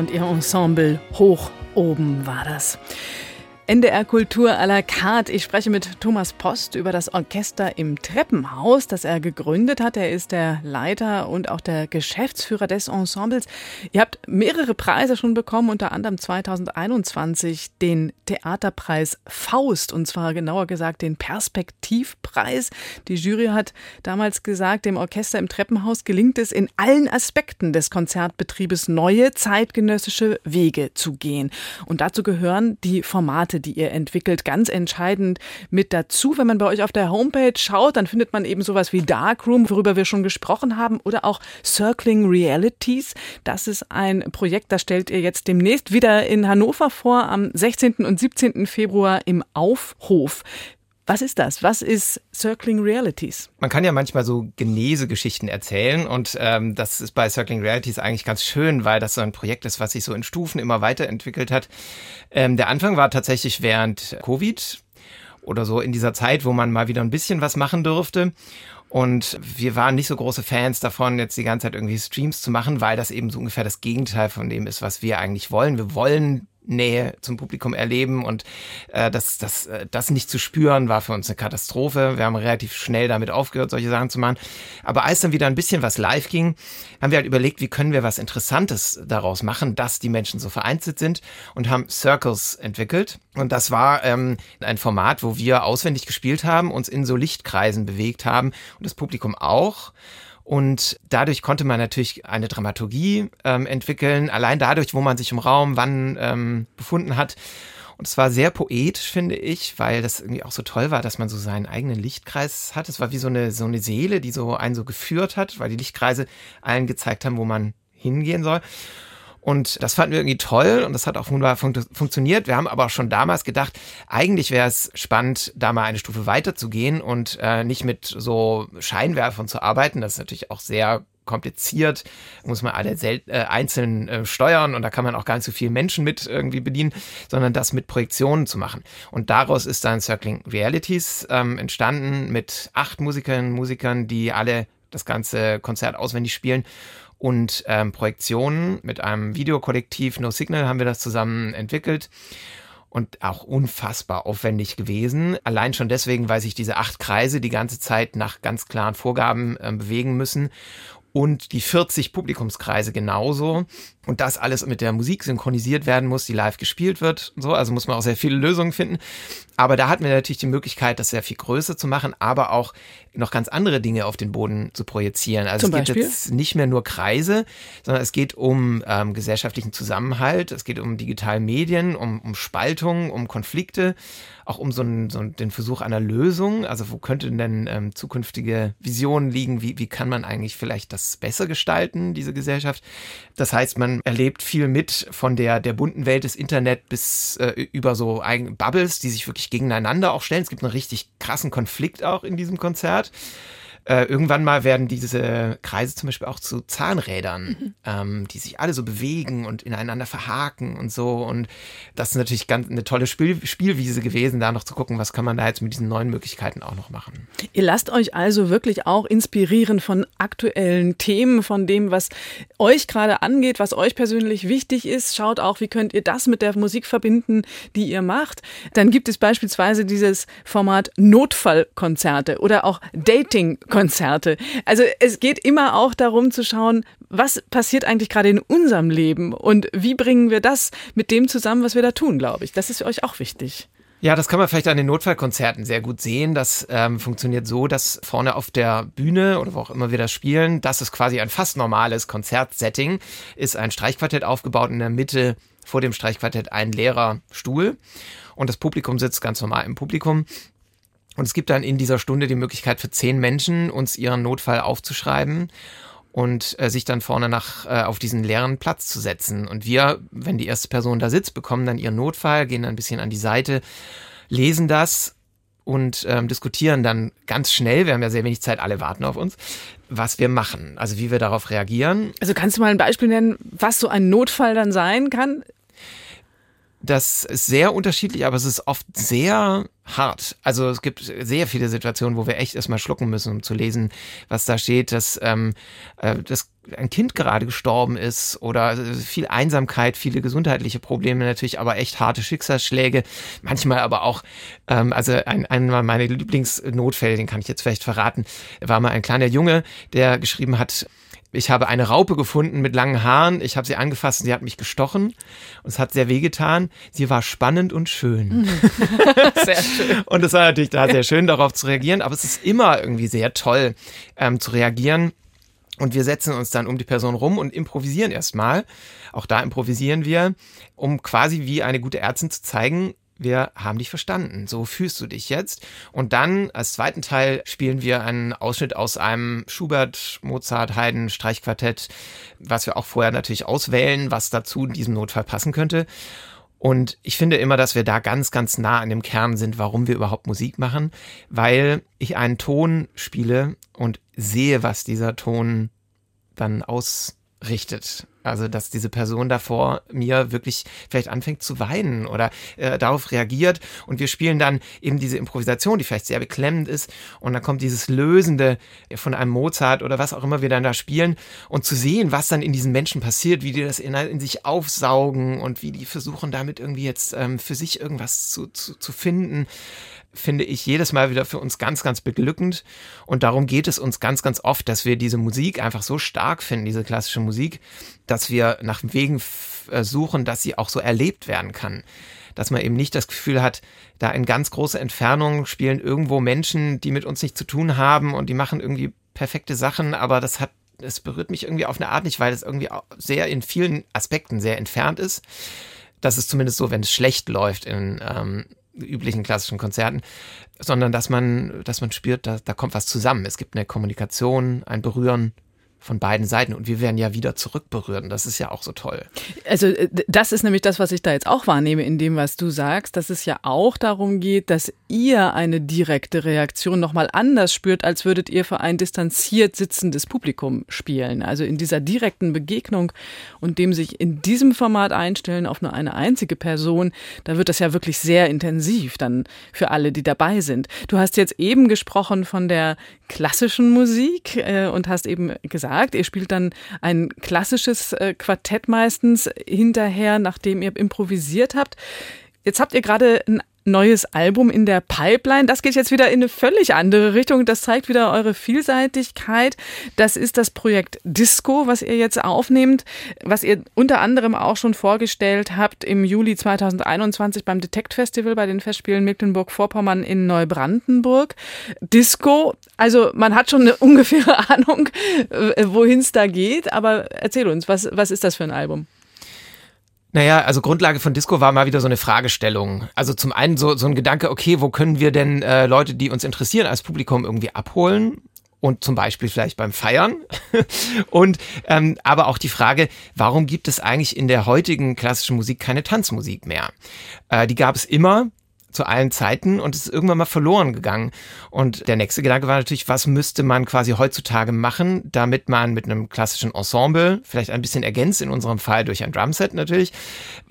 Speaker 5: und
Speaker 2: ihr Ensemble hoch oben war das. NDR Kultur à la carte. Ich spreche mit Thomas Post über das Orchester im Treppenhaus, das er gegründet hat. Er ist der Leiter und auch der Geschäftsführer des Ensembles. Ihr habt mehrere Preise schon bekommen, unter anderem 2021 den Theaterpreis Faust und zwar genauer gesagt den Perspektivpreis. Die Jury hat damals gesagt, dem Orchester im Treppenhaus gelingt es in allen Aspekten des Konzertbetriebes neue zeitgenössische Wege zu gehen. Und dazu gehören die Formate Die ihr entwickelt, ganz entscheidend mit dazu. Wenn man bei euch auf der Homepage schaut, dann findet man eben sowas wie Darkroom, worüber wir schon gesprochen haben, oder auch Circling Realities. Das ist ein Projekt, das stellt ihr jetzt demnächst wieder in Hannover vor, am 16. und 17. Februar im Aufhof. Was ist das? Was ist Circling Realities?
Speaker 3: Man kann ja manchmal so Genesegeschichten erzählen und ähm, das ist bei Circling Realities eigentlich ganz schön, weil das so ein Projekt ist, was sich so in Stufen immer weiterentwickelt hat. Ähm, der Anfang war tatsächlich während Covid oder so in dieser Zeit, wo man mal wieder ein bisschen was machen durfte. Und wir waren nicht so große Fans davon, jetzt die ganze Zeit irgendwie Streams zu machen, weil das eben so ungefähr das Gegenteil von dem ist, was wir eigentlich wollen. Wir wollen Nähe zum Publikum erleben und äh, das, das, äh, das nicht zu spüren war für uns eine Katastrophe. Wir haben relativ schnell damit aufgehört, solche Sachen zu machen. Aber als dann wieder ein bisschen was live ging, haben wir halt überlegt, wie können wir was Interessantes daraus machen, dass die Menschen so vereinzelt sind und haben Circles entwickelt. Und das war ähm, ein Format, wo wir auswendig gespielt haben, uns in so Lichtkreisen bewegt haben und das Publikum auch. Und dadurch konnte man natürlich eine Dramaturgie ähm, entwickeln, allein dadurch, wo man sich im Raum wann ähm, befunden hat. Und es war sehr poetisch, finde ich, weil das irgendwie auch so toll war, dass man so seinen eigenen Lichtkreis hat. Es war wie so eine, so eine Seele, die so einen so geführt hat, weil die Lichtkreise allen gezeigt haben, wo man hingehen soll. Und das fanden wir irgendwie toll und das hat auch wunderbar fun funktioniert. Wir haben aber auch schon damals gedacht, eigentlich wäre es spannend, da mal eine Stufe weiter zu gehen und äh, nicht mit so Scheinwerfern zu arbeiten. Das ist natürlich auch sehr kompliziert, muss man alle äh, einzeln äh, steuern und da kann man auch gar nicht so viele Menschen mit irgendwie bedienen, sondern das mit Projektionen zu machen. Und daraus ist dann Circling Realities ähm, entstanden mit acht Musikerinnen und Musikern, die alle das ganze Konzert auswendig spielen und ähm, Projektionen mit einem Videokollektiv No Signal haben wir das zusammen entwickelt und auch unfassbar aufwendig gewesen. Allein schon deswegen, weil sich diese acht Kreise die ganze Zeit nach ganz klaren Vorgaben äh, bewegen müssen und die 40 Publikumskreise genauso. Und das alles mit der Musik synchronisiert werden muss, die live gespielt wird. So, also muss man auch sehr viele Lösungen finden. Aber da hatten wir natürlich die Möglichkeit, das sehr viel größer zu machen, aber auch noch ganz andere Dinge auf den Boden zu projizieren. Also Zum es geht jetzt nicht mehr nur Kreise, sondern es geht um ähm, gesellschaftlichen Zusammenhalt, es geht um digitale Medien, um, um Spaltung, um Konflikte, auch um so, einen, so den Versuch einer Lösung. Also wo könnten denn ähm, zukünftige Visionen liegen? Wie, wie kann man eigentlich vielleicht das besser gestalten, diese Gesellschaft? Das heißt, man erlebt viel mit von der, der bunten Welt des Internet bis äh, über so Bubbles, die sich wirklich gegeneinander auch stellen. Es gibt einen richtig krassen Konflikt auch in diesem Konzert. Äh, irgendwann mal werden diese Kreise zum Beispiel auch zu Zahnrädern, mhm. ähm, die sich alle so bewegen und ineinander verhaken und so. Und das ist natürlich ganz eine tolle Spiel Spielwiese gewesen, da noch zu gucken, was kann man da jetzt mit diesen neuen Möglichkeiten auch noch machen.
Speaker 2: Ihr lasst euch also wirklich auch inspirieren von aktuellen Themen, von dem, was euch gerade angeht, was euch persönlich wichtig ist. Schaut auch, wie könnt ihr das mit der Musik verbinden, die ihr macht. Dann gibt es beispielsweise dieses Format Notfallkonzerte oder auch Dating-Konzerte. Konzerte. Also es geht immer auch darum zu schauen, was passiert eigentlich gerade in unserem Leben und wie bringen wir das mit dem zusammen, was wir da tun, glaube ich. Das ist für euch auch wichtig.
Speaker 3: Ja, das kann man vielleicht an den Notfallkonzerten sehr gut sehen. Das ähm, funktioniert so, dass vorne auf der Bühne oder wo auch immer wir das spielen, das ist quasi ein fast normales Konzertsetting, ist ein Streichquartett aufgebaut in der Mitte vor dem Streichquartett ein leerer Stuhl und das Publikum sitzt ganz normal im Publikum und es gibt dann in dieser Stunde die Möglichkeit für zehn Menschen, uns ihren Notfall aufzuschreiben und äh, sich dann vorne nach äh, auf diesen leeren Platz zu setzen. Und wir, wenn die erste Person da sitzt, bekommen dann ihren Notfall, gehen dann ein bisschen an die Seite, lesen das und ähm, diskutieren dann ganz schnell, wir haben ja sehr wenig Zeit, alle warten auf uns, was wir machen, also wie wir darauf reagieren.
Speaker 2: Also kannst du mal ein Beispiel nennen, was so ein Notfall dann sein kann?
Speaker 3: Das ist sehr unterschiedlich, aber es ist oft sehr hart. Also es gibt sehr viele Situationen, wo wir echt erstmal schlucken müssen, um zu lesen, was da steht, dass, ähm, äh, dass ein Kind gerade gestorben ist oder viel Einsamkeit, viele gesundheitliche Probleme natürlich, aber echt harte Schicksalsschläge. Manchmal aber auch, ähm, also ein, einer meiner Lieblingsnotfälle, den kann ich jetzt vielleicht verraten, war mal ein kleiner Junge, der geschrieben hat, ich habe eine Raupe gefunden mit langen Haaren. Ich habe sie angefasst und sie hat mich gestochen. Und es hat sehr wehgetan. Sie war spannend und schön. (laughs) sehr schön. Und es war natürlich da sehr schön, darauf zu reagieren. Aber es ist immer irgendwie sehr toll, ähm, zu reagieren. Und wir setzen uns dann um die Person rum und improvisieren erstmal. Auch da improvisieren wir, um quasi wie eine gute Ärztin zu zeigen, wir haben dich verstanden. So fühlst du dich jetzt. Und dann als zweiten Teil spielen wir einen Ausschnitt aus einem Schubert, Mozart, Haydn Streichquartett, was wir auch vorher natürlich auswählen, was dazu in diesem Notfall passen könnte. Und ich finde immer, dass wir da ganz, ganz nah an dem Kern sind, warum wir überhaupt Musik machen, weil ich einen Ton spiele und sehe, was dieser Ton dann ausrichtet. Also, dass diese Person davor mir wirklich vielleicht anfängt zu weinen oder äh, darauf reagiert. Und wir spielen dann eben diese Improvisation, die vielleicht sehr beklemmend ist. Und dann kommt dieses Lösende von einem Mozart oder was auch immer wir dann da spielen. Und zu sehen, was dann in diesen Menschen passiert, wie die das in, in sich aufsaugen und wie die versuchen, damit irgendwie jetzt ähm, für sich irgendwas zu, zu, zu finden finde ich jedes Mal wieder für uns ganz, ganz beglückend. Und darum geht es uns ganz, ganz oft, dass wir diese Musik einfach so stark finden, diese klassische Musik, dass wir nach Wegen äh, suchen, dass sie auch so erlebt werden kann. Dass man eben nicht das Gefühl hat, da in ganz großer Entfernung spielen irgendwo Menschen, die mit uns nichts zu tun haben und die machen irgendwie perfekte Sachen, aber das hat, es berührt mich irgendwie auf eine Art nicht, weil es irgendwie sehr in vielen Aspekten sehr entfernt ist. Das ist zumindest so, wenn es schlecht läuft in ähm, üblichen klassischen Konzerten, sondern dass man, dass man spürt, da, da kommt was zusammen. Es gibt eine Kommunikation, ein Berühren, von beiden Seiten und wir werden ja wieder zurückberührt und das ist ja auch so toll.
Speaker 2: Also äh, das ist nämlich das, was ich da jetzt auch wahrnehme in dem, was du sagst, dass es ja auch darum geht, dass ihr eine direkte Reaktion nochmal anders spürt, als würdet ihr für ein distanziert sitzendes Publikum spielen. Also in dieser direkten Begegnung und dem sich in diesem Format einstellen auf nur eine einzige Person, da wird das ja wirklich sehr intensiv dann für alle, die dabei sind. Du hast jetzt eben gesprochen von der klassischen Musik äh, und hast eben gesagt, ihr spielt dann ein klassisches äh, Quartett meistens hinterher, nachdem ihr improvisiert habt. Jetzt habt ihr gerade ein neues Album in der Pipeline. Das geht jetzt wieder in eine völlig andere Richtung. Das zeigt wieder eure Vielseitigkeit. Das ist das Projekt Disco, was ihr jetzt aufnehmt, was ihr unter anderem auch schon vorgestellt habt im Juli 2021 beim Detect Festival bei den Festspielen Mecklenburg-Vorpommern in Neubrandenburg. Disco, also man hat schon eine ungefähre (laughs) Ahnung, wohin es da geht, aber erzähl uns, was, was ist das für ein Album?
Speaker 3: Naja, also Grundlage von Disco war mal wieder so eine Fragestellung. Also zum einen so, so ein Gedanke, okay, wo können wir denn äh, Leute, die uns interessieren, als Publikum irgendwie abholen? und zum Beispiel vielleicht beim Feiern. (laughs) und ähm, aber auch die Frage, warum gibt es eigentlich in der heutigen klassischen Musik keine Tanzmusik mehr? Äh, die gab es immer, zu allen Zeiten und ist irgendwann mal verloren gegangen. Und der nächste Gedanke war natürlich, was müsste man quasi heutzutage machen, damit man mit einem klassischen Ensemble, vielleicht ein bisschen ergänzt, in unserem Fall durch ein Drumset natürlich,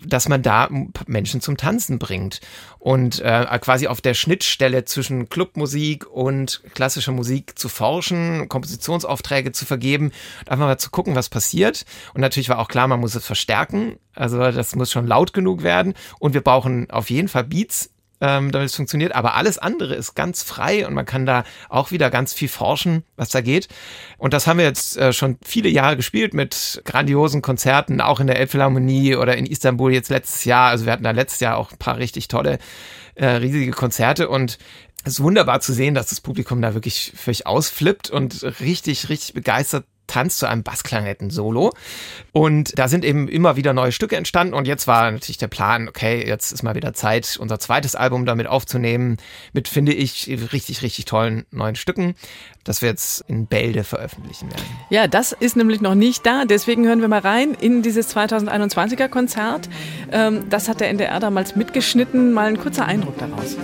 Speaker 3: dass man da Menschen zum Tanzen bringt. Und äh, quasi auf der Schnittstelle zwischen Clubmusik und klassischer Musik zu forschen, Kompositionsaufträge zu vergeben einfach mal zu gucken, was passiert. Und natürlich war auch klar, man muss es verstärken. Also das muss schon laut genug werden. Und wir brauchen auf jeden Fall Beats ähm, damit es funktioniert. Aber alles andere ist ganz frei und man kann da auch wieder ganz viel forschen, was da geht. Und das haben wir jetzt äh, schon viele Jahre gespielt mit grandiosen Konzerten, auch in der Elbphilharmonie oder in Istanbul jetzt letztes Jahr. Also wir hatten da letztes Jahr auch ein paar richtig tolle, äh, riesige Konzerte und es ist wunderbar zu sehen, dass das Publikum da wirklich völlig ausflippt und richtig, richtig begeistert Tanz zu einem Bassklarinetten-Solo. Und da sind eben immer wieder neue Stücke entstanden. Und jetzt war natürlich der Plan, okay, jetzt ist mal wieder Zeit, unser zweites Album damit aufzunehmen, mit, finde ich, richtig, richtig tollen neuen Stücken, das wir jetzt in Bälde veröffentlichen werden.
Speaker 2: Ja, das ist nämlich noch nicht da. Deswegen hören wir mal rein in dieses 2021er Konzert. Ähm, das hat der NDR damals mitgeschnitten. Mal ein kurzer Eindruck daraus.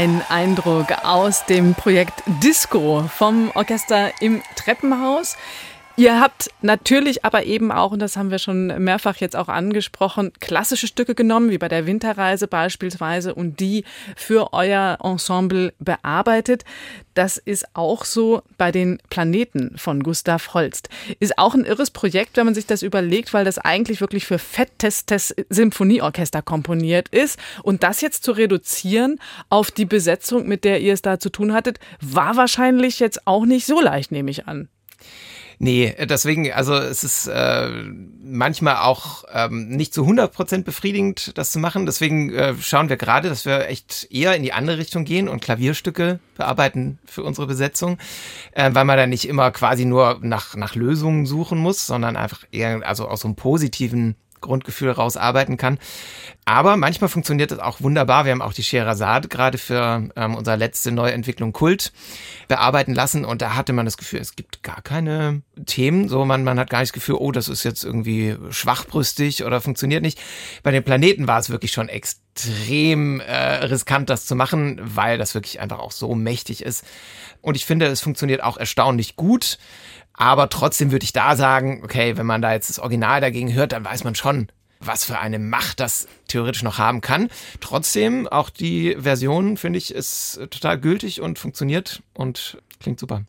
Speaker 2: Ein Eindruck aus dem Projekt Disco vom Orchester im Treppenhaus. Ihr habt natürlich aber eben auch, und das haben wir schon mehrfach jetzt auch angesprochen, klassische Stücke genommen, wie bei der Winterreise beispielsweise, und die für euer Ensemble bearbeitet. Das ist auch so bei den Planeten von Gustav Holst. Ist auch ein irres Projekt, wenn man sich das überlegt, weil das eigentlich wirklich für fettestes Symphonieorchester komponiert ist. Und das jetzt zu reduzieren auf die Besetzung, mit der ihr es da zu tun hattet, war wahrscheinlich jetzt auch nicht so leicht, nehme ich an.
Speaker 3: Nee, deswegen, also es ist äh, manchmal auch ähm, nicht zu 100% befriedigend, das zu machen. Deswegen äh, schauen wir gerade, dass wir echt eher in die andere Richtung gehen und Klavierstücke bearbeiten für unsere Besetzung, äh, weil man da nicht immer quasi nur nach, nach Lösungen suchen muss, sondern einfach eher also aus so einem positiven Grundgefühl rausarbeiten kann. Aber manchmal funktioniert das auch wunderbar. Wir haben auch die Scheherazade gerade für ähm, unsere letzte Neuentwicklung Kult bearbeiten lassen und da hatte man das Gefühl, es gibt gar keine Themen. So, man, man hat gar nicht das Gefühl, oh, das ist jetzt irgendwie schwachbrüstig oder funktioniert nicht. Bei den Planeten war es wirklich schon extrem äh, riskant, das zu machen, weil das wirklich einfach auch so mächtig ist. Und ich finde, es funktioniert auch erstaunlich gut. Aber trotzdem würde ich da sagen, okay, wenn man da jetzt das Original dagegen hört, dann weiß man schon, was für eine Macht das theoretisch noch haben kann. Trotzdem, auch die Version, finde ich, ist total gültig und funktioniert und klingt super.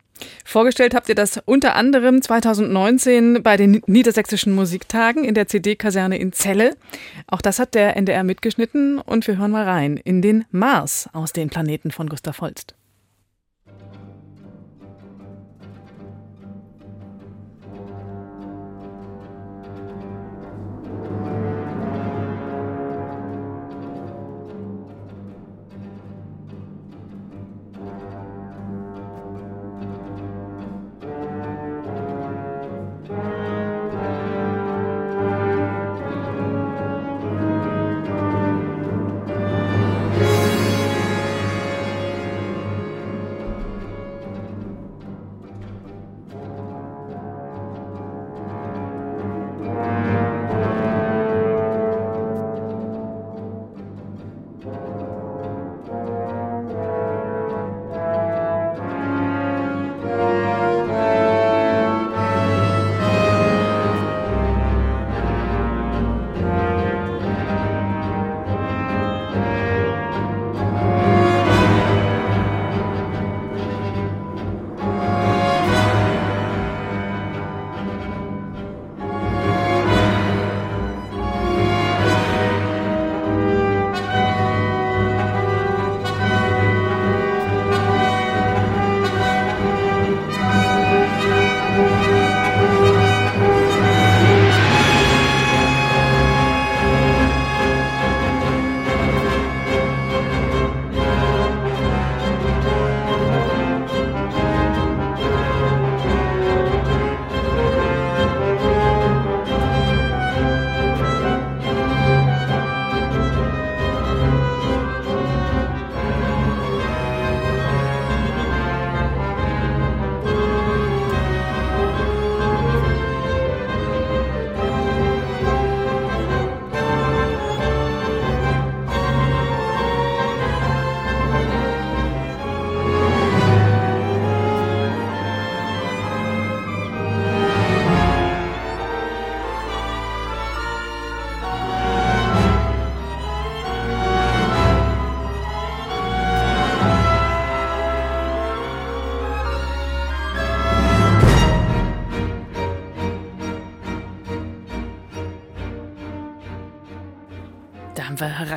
Speaker 2: Vorgestellt habt ihr das unter anderem 2019 bei den Niedersächsischen Musiktagen in der CD-Kaserne in Celle. Auch das hat der NDR mitgeschnitten und wir hören mal rein in den Mars aus den Planeten von Gustav Holst.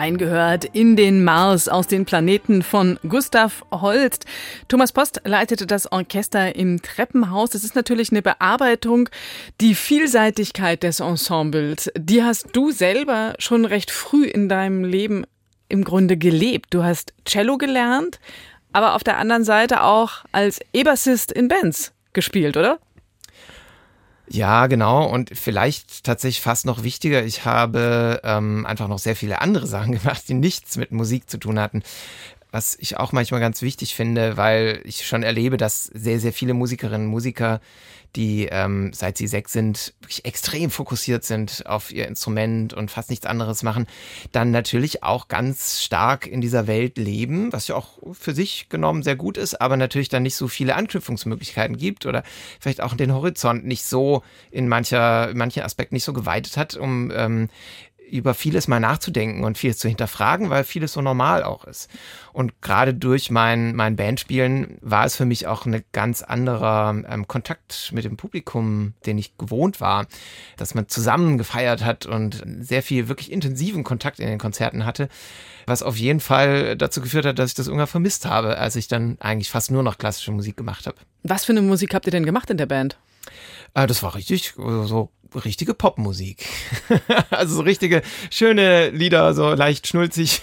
Speaker 2: Reingehört in den Mars aus den Planeten von Gustav Holst. Thomas Post leitete das Orchester im Treppenhaus. Das ist natürlich eine Bearbeitung. Die Vielseitigkeit des Ensembles, die hast du selber schon recht früh in deinem Leben im Grunde gelebt. Du hast Cello gelernt, aber auf der anderen Seite auch als E-Bassist in Bands gespielt, oder?
Speaker 3: Ja, genau. Und vielleicht tatsächlich fast noch wichtiger, ich habe ähm, einfach noch sehr viele andere (laughs) Sachen gemacht, die nichts mit Musik zu tun hatten. was ich auch manchmal ganz wichtig finde, weil ich schon erlebe, dass sehr, sehr viele Musikerinnen und Musiker, die ähm, seit sie sechs sind, wirklich extrem fokussiert sind auf ihr Instrument und fast nichts anderes machen, dann natürlich auch ganz stark in dieser Welt leben, was ja auch für sich genommen sehr gut ist, aber natürlich dann nicht so viele Anknüpfungsmöglichkeiten gibt oder vielleicht auch den Horizont nicht so in mancher, in manchen Aspekten nicht so geweitet hat, um ähm, über vieles mal nachzudenken und vieles zu hinterfragen, weil vieles so normal auch ist. Und gerade durch mein, mein Bandspielen war es für mich auch ein ganz anderer ähm, Kontakt mit dem Publikum, den ich gewohnt war, dass man zusammen gefeiert hat und sehr viel wirklich intensiven Kontakt in den Konzerten hatte, was auf jeden Fall dazu geführt hat, dass ich das irgendwann vermisst habe, als ich dann eigentlich fast nur noch klassische Musik gemacht habe.
Speaker 2: Was für eine Musik habt ihr denn gemacht in der Band?
Speaker 3: Äh, das war richtig so richtige Popmusik. (laughs) also so richtige schöne Lieder, so leicht schnulzig.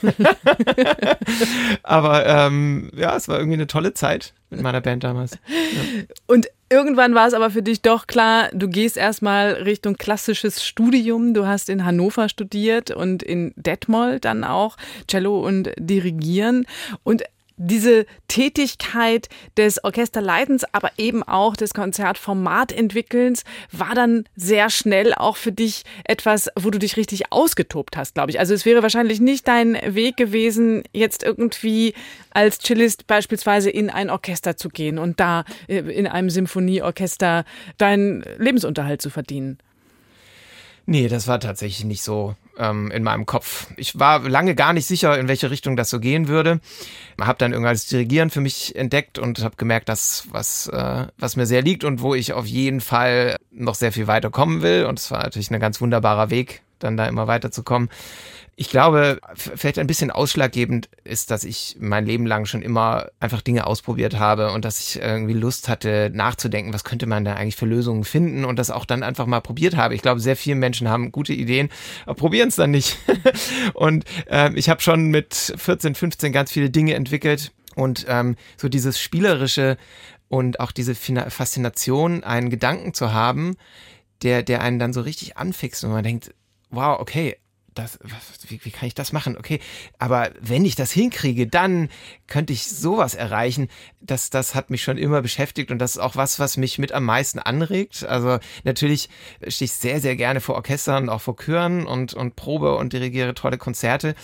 Speaker 3: (laughs) Aber ähm, ja, es war irgendwie eine tolle Zeit mit meiner Band damals. Ja.
Speaker 2: Und irgendwann war es aber für dich doch klar, du gehst erstmal Richtung klassisches Studium. Du hast in Hannover studiert und in Detmold dann auch Cello und Dirigieren. Und diese Tätigkeit des Orchesterleitens, aber eben auch des Konzertformatentwickelns war dann sehr schnell auch für dich etwas, wo du dich richtig ausgetobt hast, glaube ich. Also es wäre wahrscheinlich nicht dein Weg gewesen, jetzt irgendwie als Cellist beispielsweise in ein Orchester zu gehen und da äh, in einem Symphonieorchester deinen Lebensunterhalt zu verdienen.
Speaker 3: Nee, das war tatsächlich nicht so ähm, in meinem Kopf. Ich war lange gar nicht sicher, in welche Richtung das so gehen würde. Habe dann irgendwann das Dirigieren für mich entdeckt und habe gemerkt, dass was, äh, was mir sehr liegt und wo ich auf jeden Fall noch sehr viel weiter kommen will. Und es war natürlich ein ganz wunderbarer Weg, dann da immer weiterzukommen. Ich glaube, vielleicht ein bisschen ausschlaggebend ist, dass ich mein Leben lang schon immer einfach Dinge ausprobiert habe und dass ich irgendwie Lust hatte, nachzudenken, was könnte man da eigentlich für Lösungen finden und das auch dann einfach mal probiert habe. Ich glaube, sehr viele Menschen haben gute Ideen, aber probieren es dann nicht. (laughs) und äh, ich habe schon mit 14, 15 ganz viele Dinge entwickelt und ähm, so dieses spielerische und auch diese Faszination, einen Gedanken zu haben, der, der einen dann so richtig anfixt und man denkt, wow, okay, das, wie, wie kann ich das machen? Okay, aber wenn ich das hinkriege, dann könnte ich sowas erreichen. Das, das hat mich schon immer beschäftigt und das ist auch was, was mich mit am meisten anregt. Also natürlich stehe ich sehr, sehr gerne vor Orchestern, auch vor Chören und, und probe und dirigiere tolle Konzerte.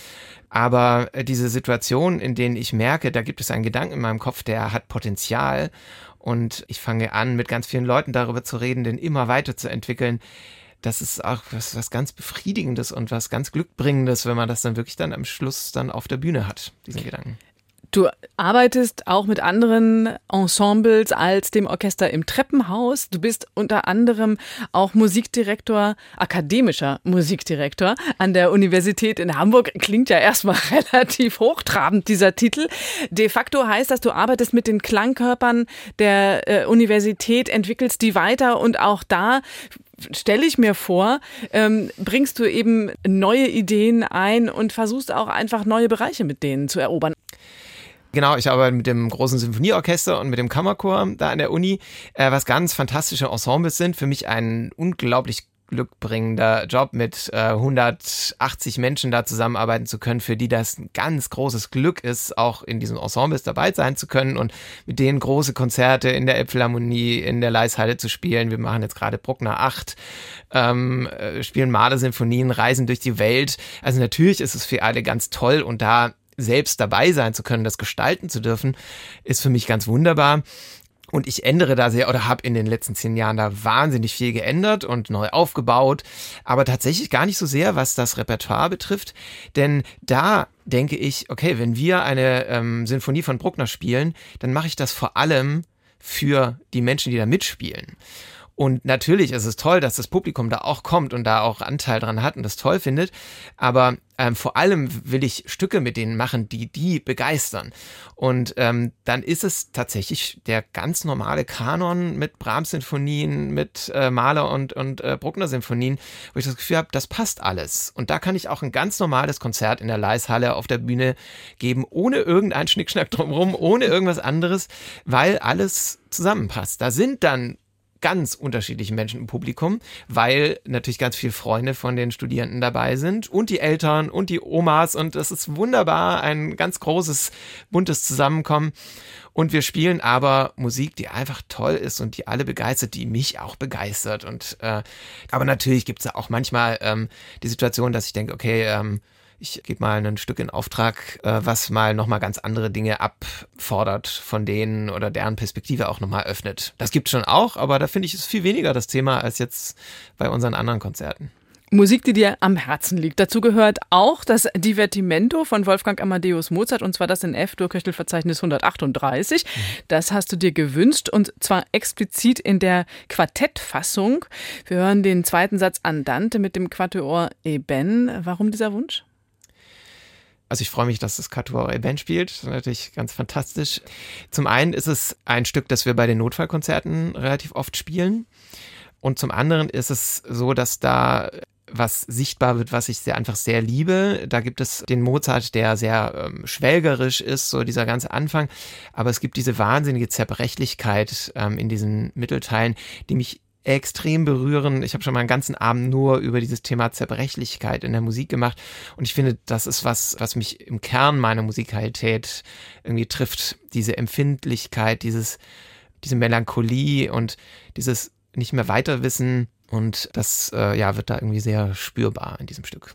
Speaker 3: Aber äh, diese Situation, in denen ich merke, da gibt es einen Gedanken in meinem Kopf, der hat Potenzial und ich fange an, mit ganz vielen Leuten darüber zu reden, den immer weiterzuentwickeln das ist auch was, was ganz Befriedigendes und was ganz Glückbringendes, wenn man das dann wirklich dann am Schluss dann auf der Bühne hat, diesen Gedanken.
Speaker 2: Du arbeitest auch mit anderen Ensembles als dem Orchester im Treppenhaus. Du bist unter anderem auch Musikdirektor, akademischer Musikdirektor an der Universität in Hamburg. Klingt ja erstmal (laughs) relativ hochtrabend, dieser Titel. De facto heißt das, du arbeitest mit den Klangkörpern der äh, Universität, entwickelst die weiter und auch da stelle ich mir vor, ähm, bringst du eben neue Ideen ein und versuchst auch einfach neue Bereiche mit denen zu erobern.
Speaker 3: Genau, ich arbeite mit dem großen Symphonieorchester und mit dem Kammerchor da an der Uni, äh, was ganz fantastische Ensembles sind. Für mich ein unglaublich glückbringender Job, mit äh, 180 Menschen da zusammenarbeiten zu können, für die das ein ganz großes Glück ist, auch in diesen Ensembles dabei sein zu können und mit denen große Konzerte in der Elbphilharmonie, in der Leishalle zu spielen. Wir machen jetzt gerade Bruckner 8, ähm, äh, spielen Maler-Sinfonien, reisen durch die Welt. Also natürlich ist es für alle ganz toll und da selbst dabei sein zu können, das gestalten zu dürfen, ist für mich ganz wunderbar. Und ich ändere da sehr oder habe in den letzten zehn Jahren da wahnsinnig viel geändert und neu aufgebaut, aber tatsächlich gar nicht so sehr, was das Repertoire betrifft. Denn da denke ich, okay, wenn wir eine ähm, Sinfonie von Bruckner spielen, dann mache ich das vor allem für die Menschen, die da mitspielen. Und natürlich ist es toll, dass das Publikum da auch kommt und da auch Anteil dran hat und das toll findet. Aber ähm, vor allem will ich Stücke mit denen machen, die die begeistern. Und ähm, dann ist es tatsächlich der ganz normale Kanon mit Brahms-Sinfonien, mit äh, Mahler und, und äh, Bruckner-Sinfonien, wo ich das Gefühl habe, das passt alles. Und da kann ich auch ein ganz normales Konzert in der Leishalle auf der Bühne geben, ohne irgendeinen Schnickschnack drumherum, ohne irgendwas anderes, weil alles zusammenpasst. Da sind dann ganz unterschiedlichen Menschen im Publikum, weil natürlich ganz viele Freunde von den Studierenden dabei sind und die Eltern und die Omas und das ist wunderbar, ein ganz großes, buntes Zusammenkommen. Und wir spielen aber Musik, die einfach toll ist und die alle begeistert, die mich auch begeistert. Und äh, aber natürlich gibt es auch manchmal ähm, die Situation, dass ich denke, okay, ähm, ich gebe mal ein Stück in Auftrag, äh, was mal nochmal ganz andere Dinge abfordert von denen oder deren Perspektive auch nochmal öffnet. Das gibt es schon auch, aber da finde ich es viel weniger das Thema als jetzt bei unseren anderen Konzerten.
Speaker 2: Musik, die dir am Herzen liegt. Dazu gehört auch das Divertimento von Wolfgang Amadeus Mozart und zwar das in F-Durchköchelverzeichnis 138. Das hast du dir gewünscht und zwar explizit in der Quartettfassung. Wir hören den zweiten Satz Andante mit dem Quatuor Eben. Warum dieser Wunsch?
Speaker 3: Also ich freue mich, dass das Quatuor Eben spielt. Das ist natürlich ganz fantastisch. Zum einen ist es ein Stück, das wir bei den Notfallkonzerten relativ oft spielen. Und zum anderen ist es so, dass da was sichtbar wird, was ich sehr einfach sehr liebe. Da gibt es den Mozart, der sehr ähm, schwelgerisch ist, so dieser ganze Anfang. Aber es gibt diese wahnsinnige Zerbrechlichkeit ähm, in diesen Mittelteilen, die mich extrem berühren. Ich habe schon mal einen ganzen Abend nur über dieses Thema Zerbrechlichkeit in der Musik gemacht und ich finde, das ist was, was mich im Kern meiner Musikalität irgendwie trifft. Diese Empfindlichkeit, dieses, diese Melancholie und dieses nicht mehr weiter wissen und das äh, ja, wird da irgendwie sehr spürbar in diesem Stück.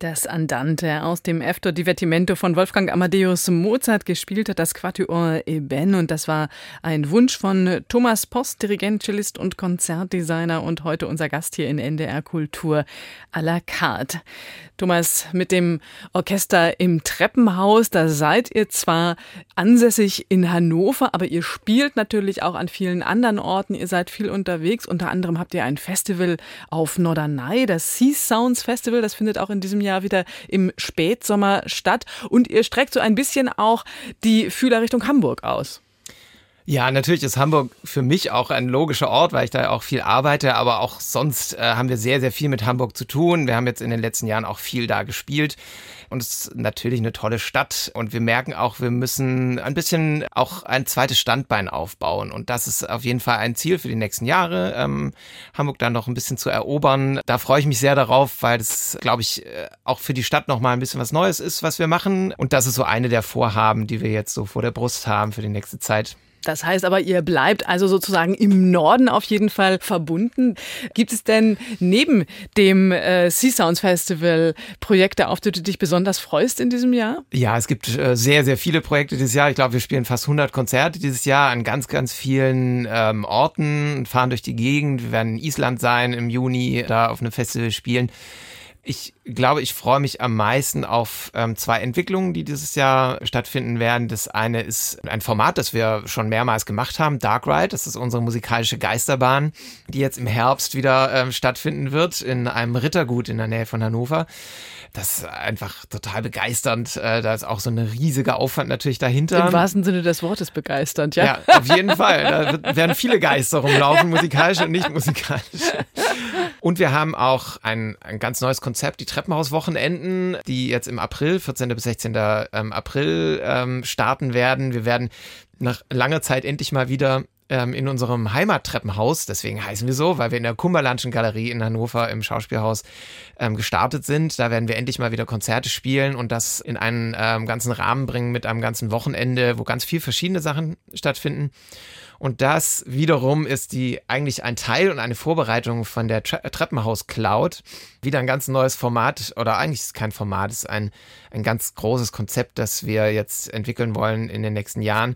Speaker 2: Das Andante aus dem Efto Divertimento von Wolfgang Amadeus Mozart gespielt hat das Quatuor Eben und das war ein Wunsch von Thomas Post, Dirigent, Cellist und Konzertdesigner und heute unser Gast hier in NDR Kultur à la carte. Thomas, mit dem Orchester im Treppenhaus, da seid ihr zwar ansässig in Hannover, aber ihr spielt natürlich auch an vielen anderen Orten. Ihr seid viel unterwegs. Unter anderem habt ihr ein Festival auf Norderney, das Sea Sounds Festival. Das findet auch in diesem Jahr wieder im Spätsommer statt. Und ihr streckt so ein bisschen auch die Fühler Richtung Hamburg aus.
Speaker 3: Ja, natürlich ist Hamburg für mich auch ein logischer Ort, weil ich da auch viel arbeite, aber auch sonst äh, haben wir sehr, sehr viel mit Hamburg zu tun. Wir haben jetzt in den letzten Jahren auch viel da gespielt und es ist natürlich eine tolle Stadt und wir merken auch, wir müssen ein bisschen auch ein zweites Standbein aufbauen und das ist auf jeden Fall ein Ziel für die nächsten Jahre, ähm, Hamburg dann noch ein bisschen zu erobern. Da freue ich mich sehr darauf, weil das, glaube ich, äh, auch für die Stadt noch mal ein bisschen was Neues ist, was wir machen und das ist so eine der Vorhaben, die wir jetzt so vor der Brust haben für die nächste Zeit.
Speaker 2: Das heißt aber, ihr bleibt also sozusagen im Norden auf jeden Fall verbunden. Gibt es denn neben dem äh, Sea Sounds Festival Projekte, auf die du dich besonders freust in diesem Jahr?
Speaker 3: Ja, es gibt äh, sehr, sehr viele Projekte dieses Jahr. Ich glaube, wir spielen fast 100 Konzerte dieses Jahr an ganz, ganz vielen ähm, Orten, fahren durch die Gegend. Wir werden in Island sein im Juni, da auf einem Festival spielen. Ich glaube, ich freue mich am meisten auf ähm, zwei Entwicklungen, die dieses Jahr stattfinden werden. Das eine ist ein Format, das wir schon mehrmals gemacht haben, Dark Ride. Das ist unsere musikalische Geisterbahn, die jetzt im Herbst wieder ähm, stattfinden wird in einem Rittergut in der Nähe von Hannover. Das ist einfach total begeisternd. Äh, da ist auch so ein riesiger Aufwand natürlich dahinter.
Speaker 2: Im wahrsten Sinne des Wortes begeisternd, ja?
Speaker 3: Ja, auf jeden Fall. Da wird, werden viele Geister rumlaufen, musikalisch und nicht musikalisch. Und wir haben auch ein, ein ganz neues Konzept, die Treppenhauswochenenden, die jetzt im April, 14. bis 16. Ähm, April ähm, starten werden. Wir werden nach langer Zeit endlich mal wieder ähm, in unserem Heimattreppenhaus, deswegen heißen wir so, weil wir in der Kummerlandschen Galerie in Hannover im Schauspielhaus ähm, gestartet sind. Da werden wir endlich mal wieder Konzerte spielen und das in einen ähm, ganzen Rahmen bringen mit einem ganzen Wochenende, wo ganz viel verschiedene Sachen stattfinden. Und das wiederum ist die eigentlich ein Teil und eine Vorbereitung von der Tre Treppenhaus Cloud. Wieder ein ganz neues Format oder eigentlich ist es kein Format, es ist ein, ein ganz großes Konzept, das wir jetzt entwickeln wollen in den nächsten Jahren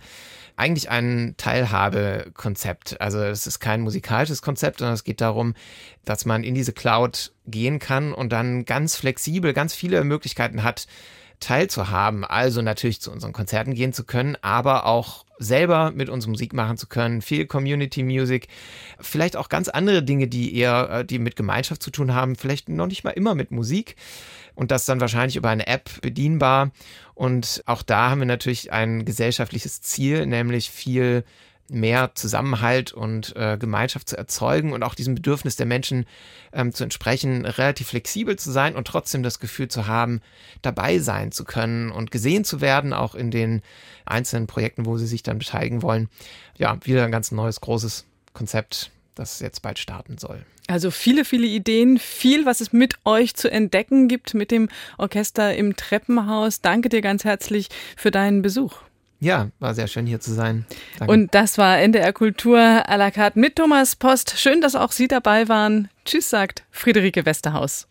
Speaker 3: eigentlich ein Teilhabekonzept. Also es ist kein musikalisches Konzept, sondern es geht darum, dass man in diese Cloud gehen kann und dann ganz flexibel ganz viele Möglichkeiten hat, teilzuhaben. Also natürlich zu unseren Konzerten gehen zu können, aber auch selber mit uns Musik machen zu können, viel Community Music, vielleicht auch ganz andere Dinge, die eher, äh, die mit Gemeinschaft zu tun haben, vielleicht noch nicht mal immer mit Musik und das dann wahrscheinlich über eine App bedienbar. Und auch da haben wir natürlich ein gesellschaftliches Ziel, nämlich viel mehr Zusammenhalt und äh, Gemeinschaft zu erzeugen und auch diesem Bedürfnis der Menschen ähm, zu entsprechen, relativ flexibel zu sein und trotzdem das Gefühl zu haben, dabei sein zu können und gesehen zu werden, auch in den einzelnen Projekten, wo sie sich dann beteiligen wollen. Ja, wieder ein ganz neues, großes Konzept, das jetzt bald starten soll.
Speaker 2: Also viele, viele Ideen, viel, was es mit euch zu entdecken gibt mit dem Orchester im Treppenhaus. Danke dir ganz herzlich für deinen Besuch.
Speaker 3: Ja, war sehr schön hier zu sein. Danke.
Speaker 2: Und das war NDR Kultur à la carte mit Thomas Post. Schön, dass auch Sie dabei waren. Tschüss, sagt Friederike Westerhaus.